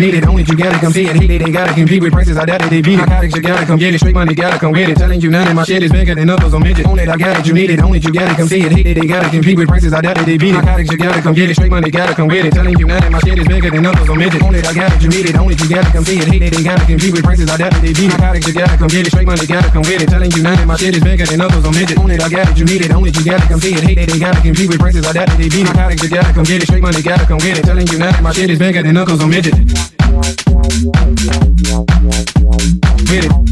need it, own it, you gotta come see it. Hate it, they gotta compete with prices, I doubt it, they beat it. Narcotics, you gotta come get it, straight money, gotta come get it. Telling you none of my shit is bigger than others on midget. Own it, I got it, you need it, own it, you gotta come see it. Hate it, they gotta compete with prices, I doubt it, they beat it. Narcotics, you gotta come get it, straight money, gotta come get it. Telling you none of my shit is bigger than others on midget. Own it, I got it, you need it, own it, you gotta come see it. Hate it, they gotta compete with prices, I doubt it, they beat it. Narcotics, you gotta come get it, straight money, gotta come get it. Telling you none of my shit is bigger than others on midget. Own it, I got it, you need it, own it, you gotta come see it. Hate it, they gotta compete with prices, I doubt it, they beat it. Narcotics, you gotta come get it, straight money, gotta come get it. Telling you none of my shit is bigger than others on midget. Get it.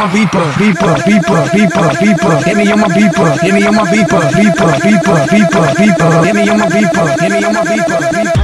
My beeper, beeper, beeper, beeper, beeper. Hit me on my beeper, hit me on my beeper, beeper, beeper, beeper, beeper. Hit me on my beeper, hit me on my beeper, beeper.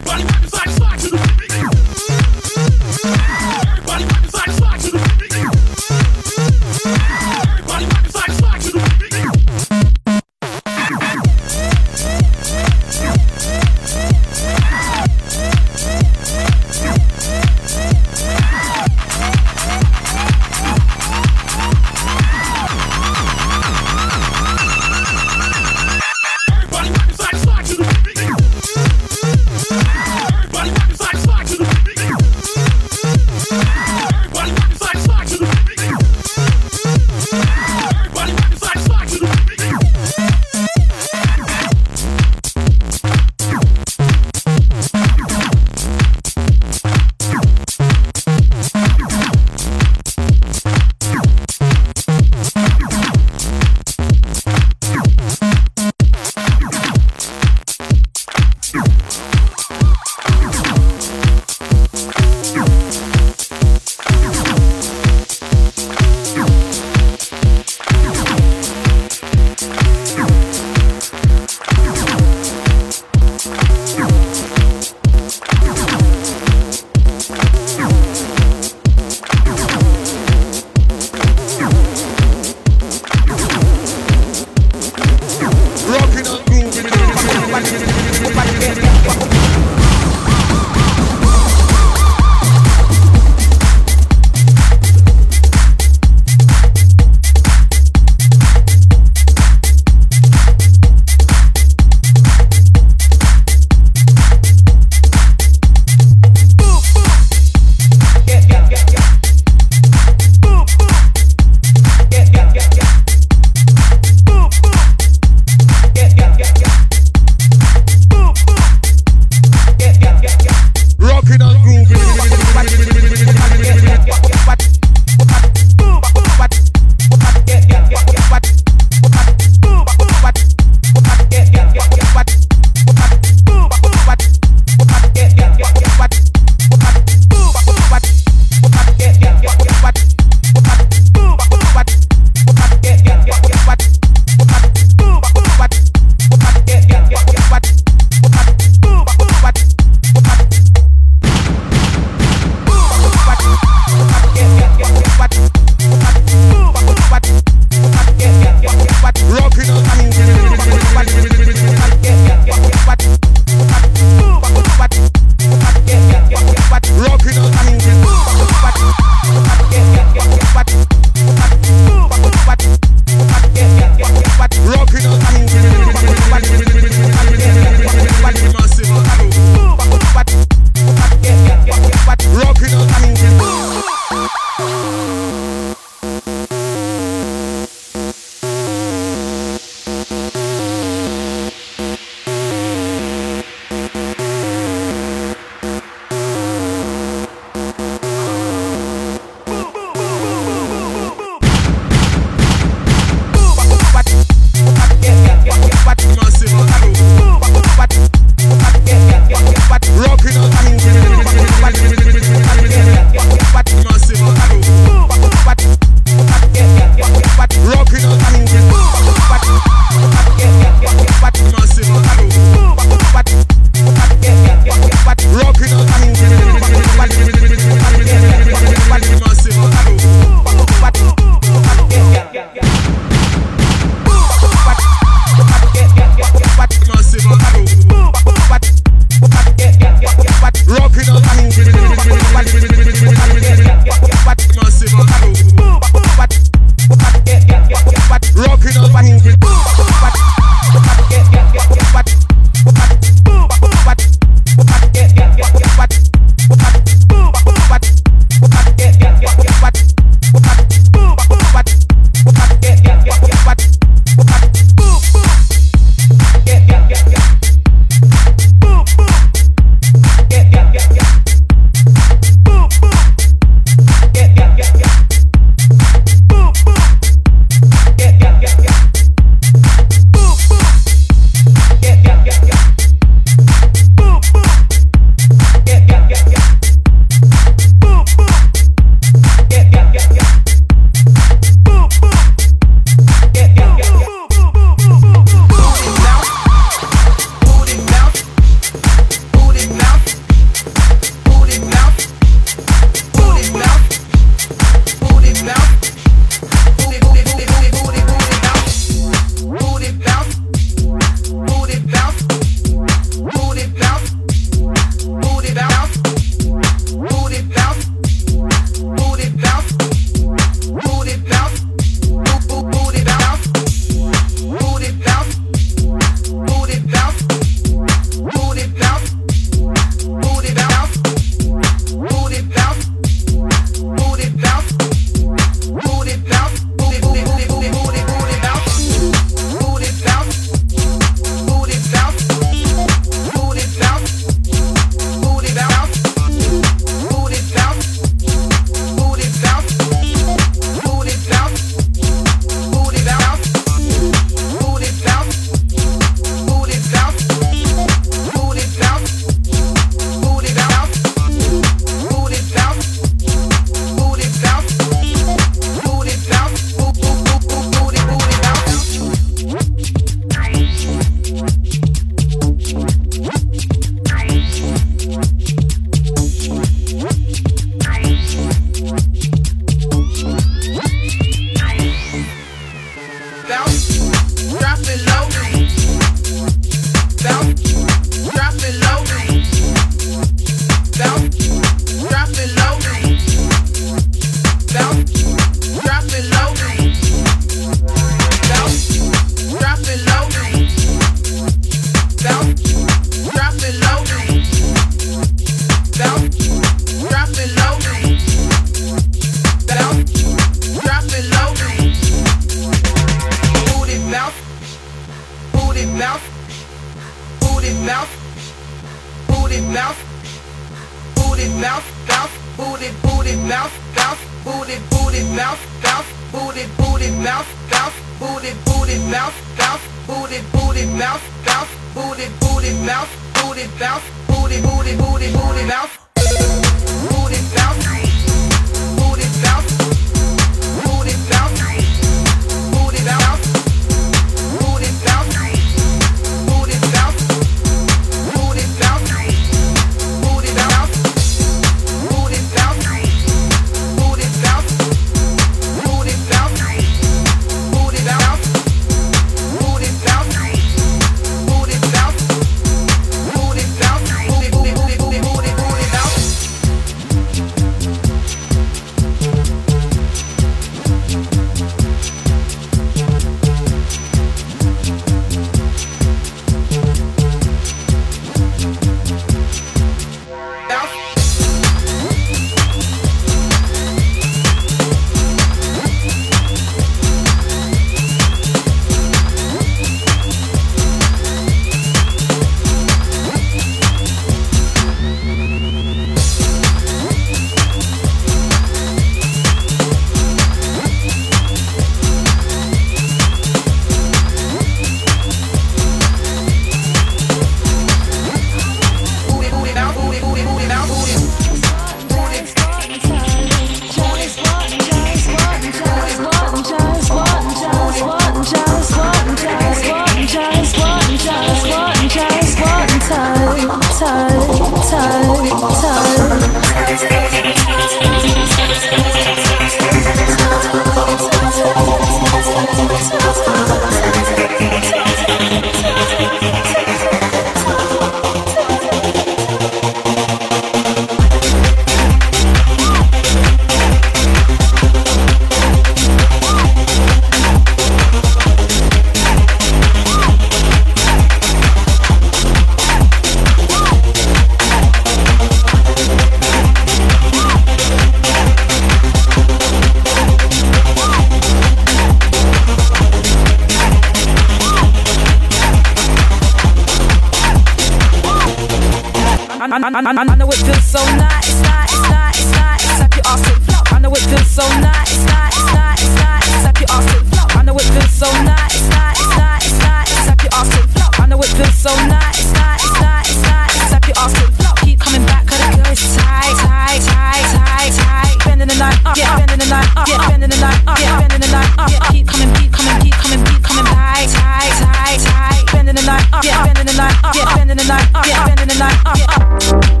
so nice, nice, nice, nice. Tap your ass to. I know it feels so nice, nice, nice, nice. Tap your ass to. I know it feels so nice, nice, nice, nice. Tap your ass to. Keep coming back, cause the tight, tight, tight, tight, tight. Bending the line up, yeah. Bending the night, up, yeah. Bending the night, up, yeah. The line up. Keep coming, keep coming, keep coming, keep coming. Tight, tight, tight, tight. Bending the line up, yeah. The line up, yeah. The line up, yeah. The line up, yeah.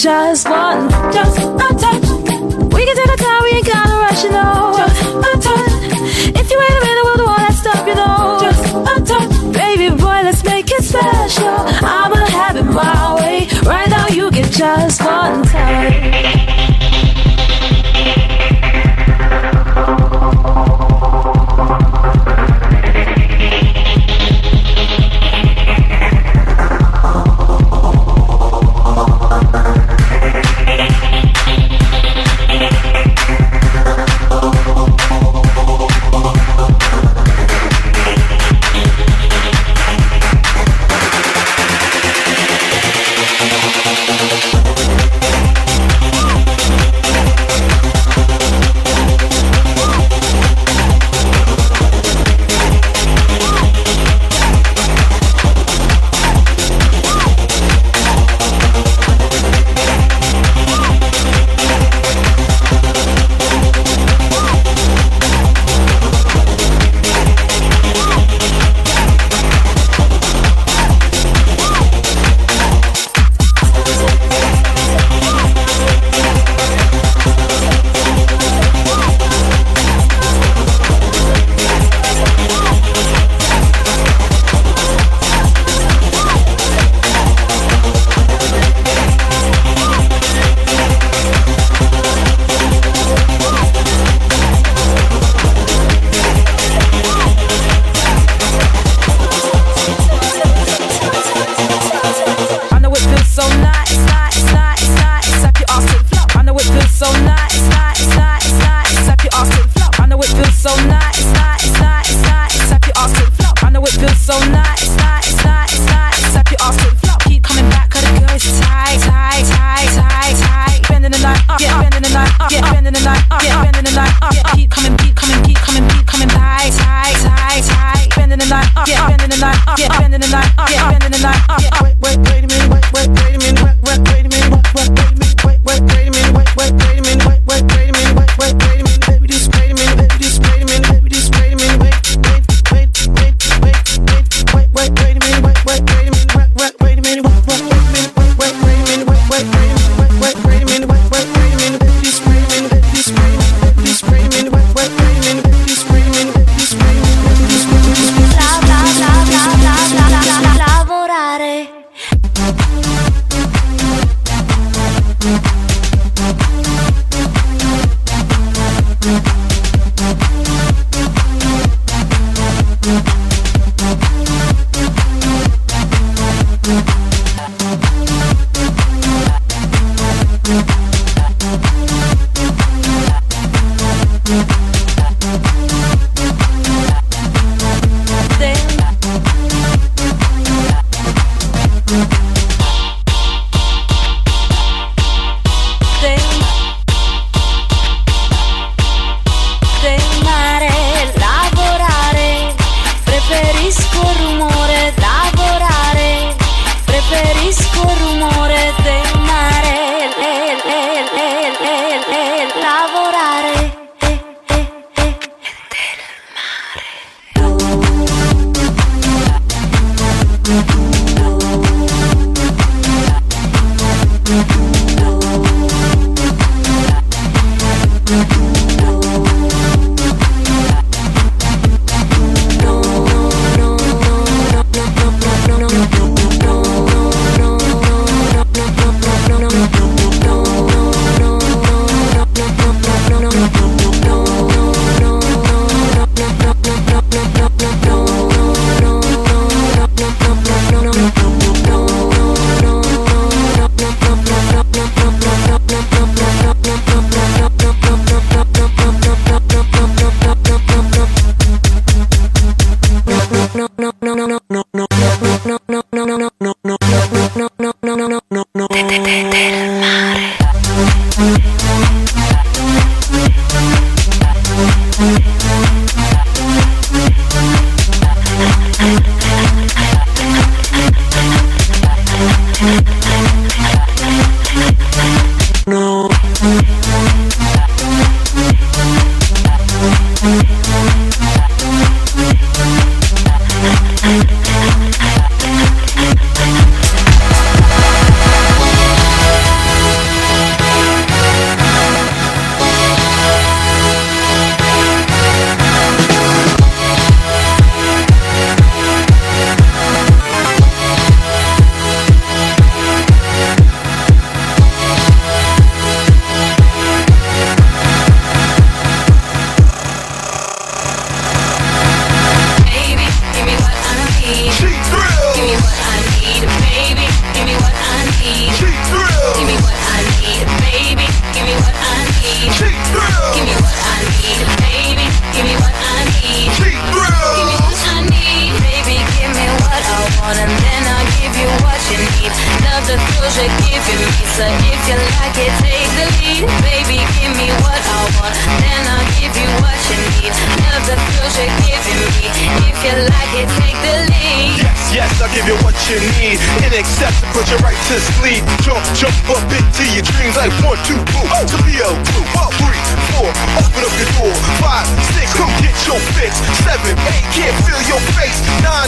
Just one, just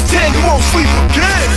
ten, you won't sleep again.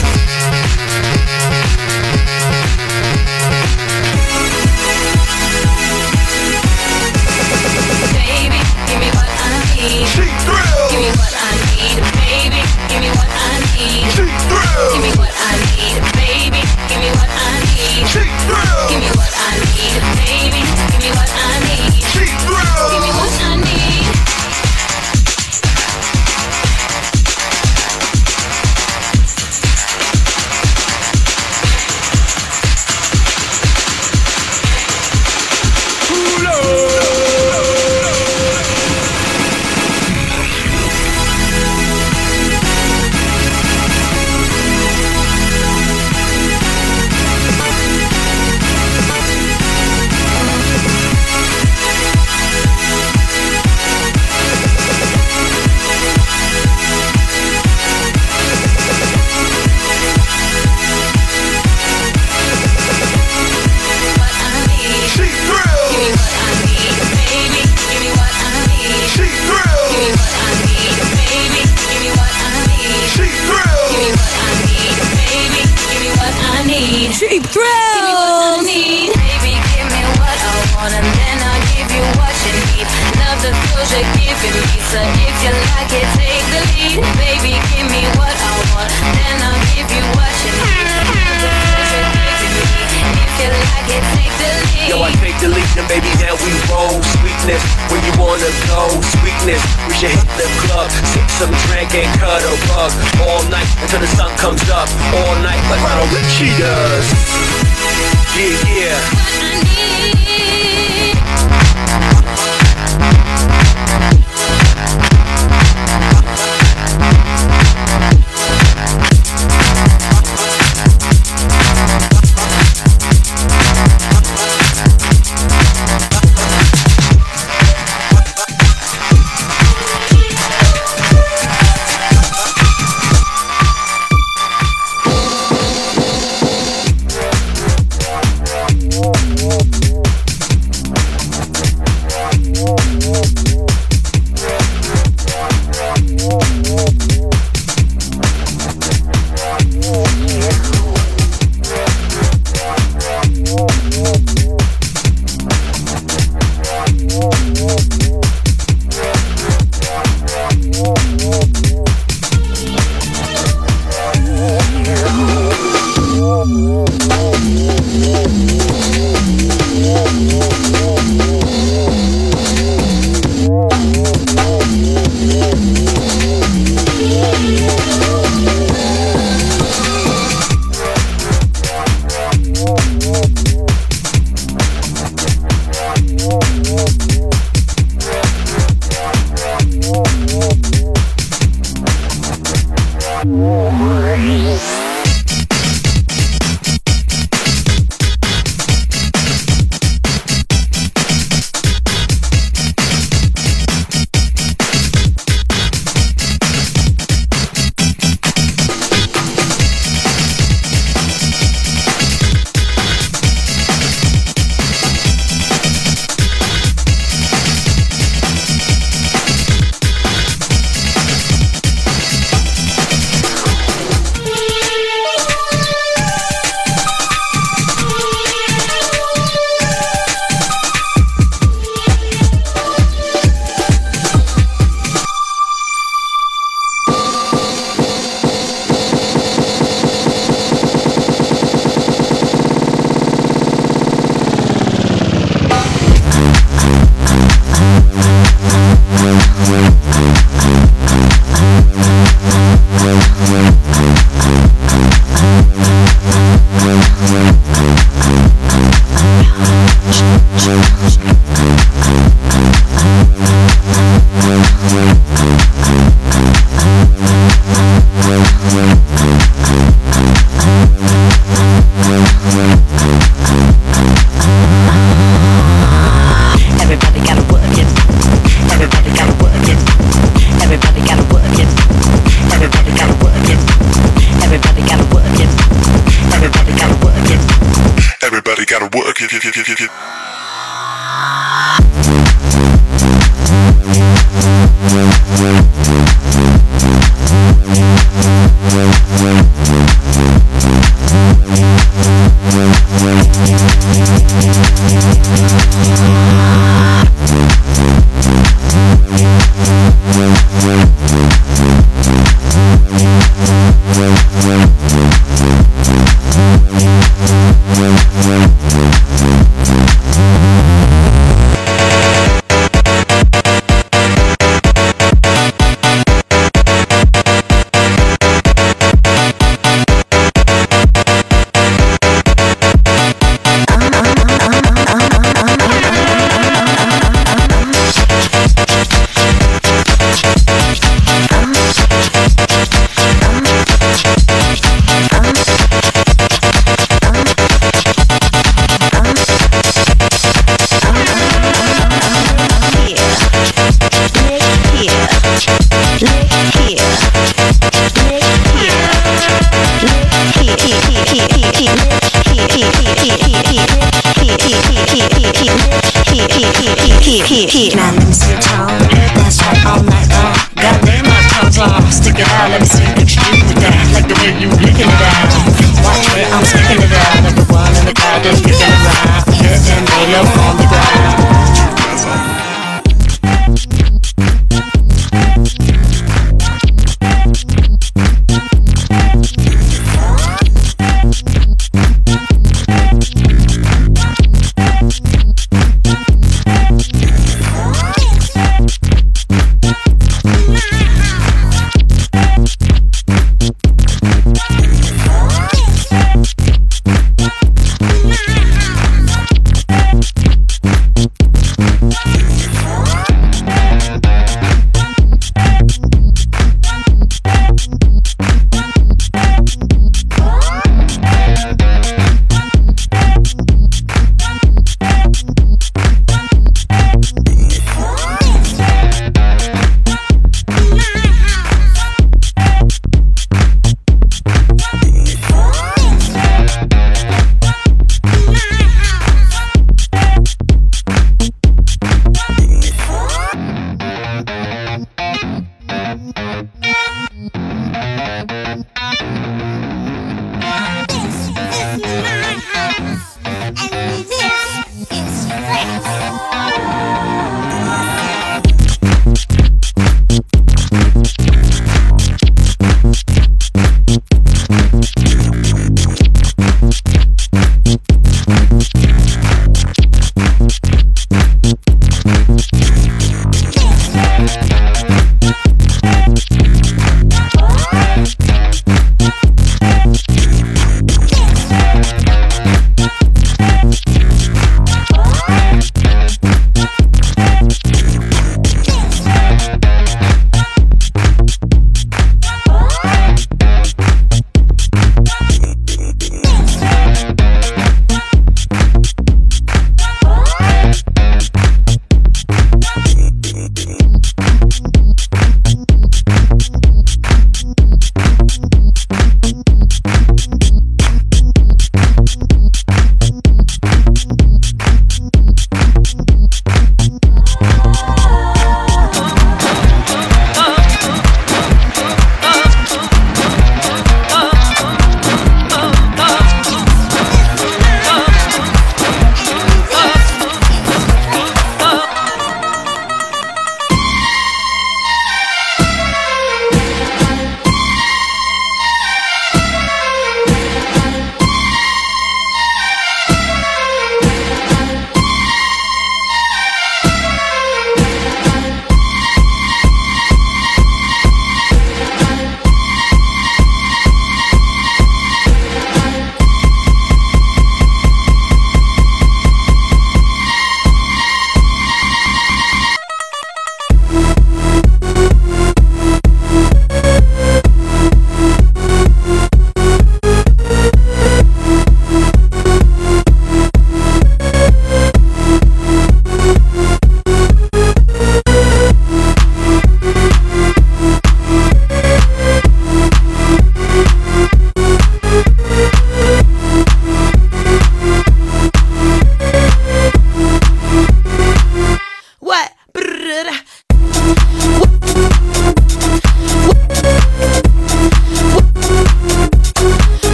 Yeah, yeah.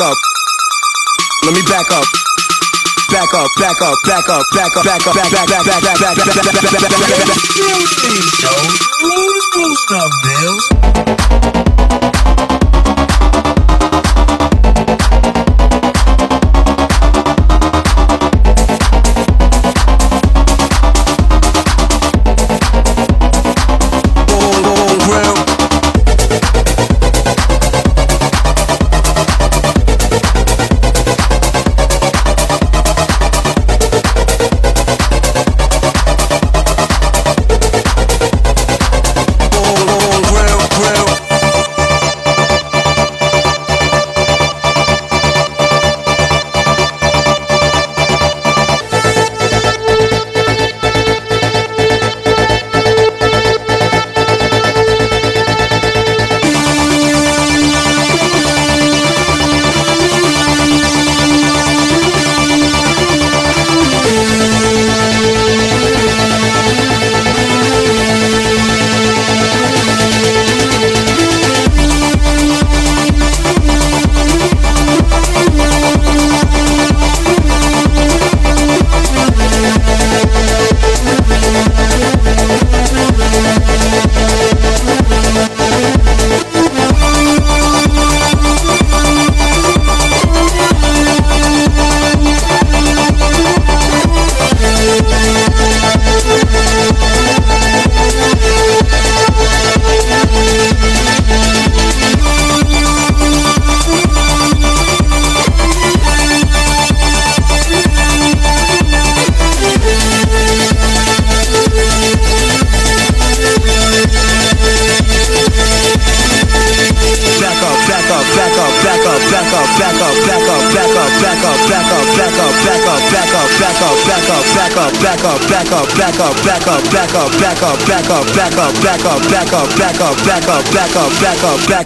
Up. Let me back up. Back up, back up, back up, back up, back up, back back back back back back back back back back back back back back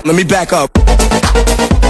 Let me back up.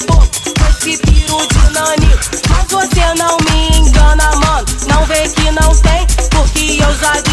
expor, pois que piro de. Mas você não me engana, mano. Não vê que não tem, porque eu já disse.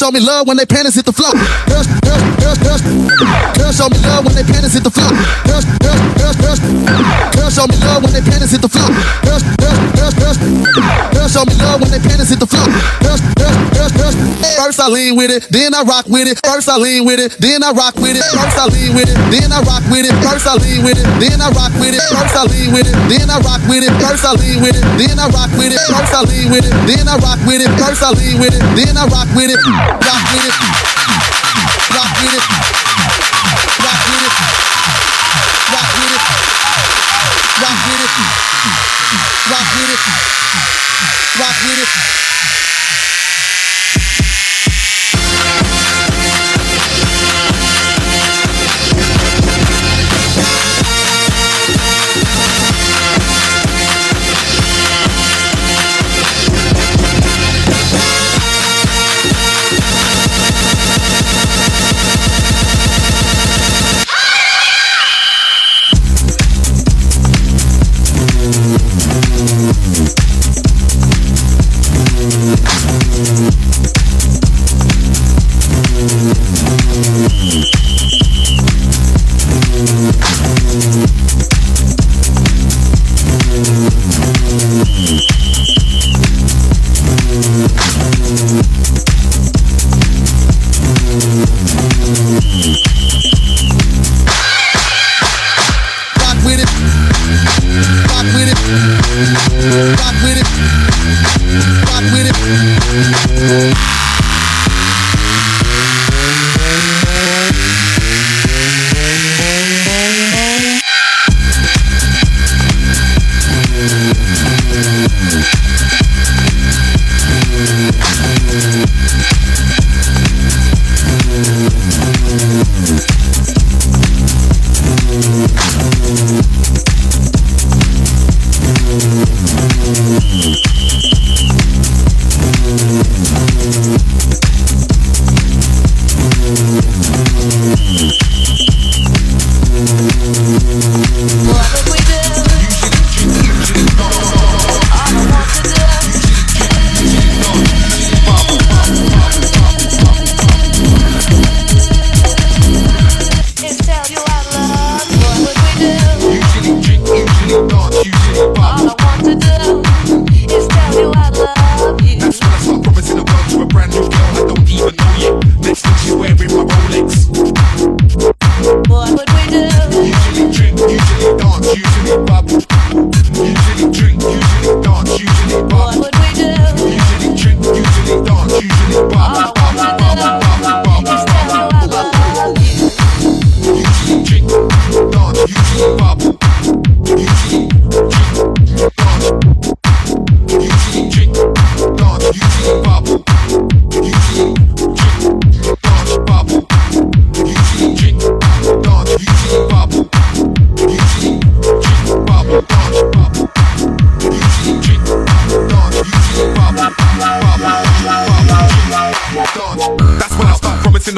Show me love when they panties hit the floor. Girls, girls, girls, girls, girls show me love when they panties hit the floor. Girls, girls, girls, girls, girls show me love when they panties hit the floor. Girls, girls, girls, girls, girls show me love when they panties hit the floor. Girls, girls, girls, girls. First I lean with it, then I rock with it. First I lean with it, then I rock with it. First I lean with it, then I rock with it. First I lean with it, then I rock with it. First I lean with it, then I rock with it. First I lean with it, then I rock with it. First I lean with it, then I rock with it. First I lean with it, then I rock with it. Rock with it. Rock with it. Rock with it. Rock with it. Rock with it. Rock with it. Rock with it. Rock with it. Rock with it.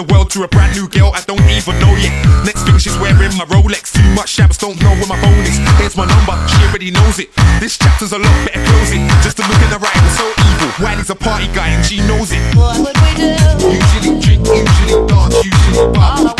The world to a brand new girl I don't even know yet. Next thing she's wearing my Rolex. Too much shabs don't know where my phone is. Here's my number, she already knows it. This chapter's a lot better close it. Just to look in the right was so evil. Wiley's a party guy and she knows it. What would we do? Usually drink, usually dance, usually All pop.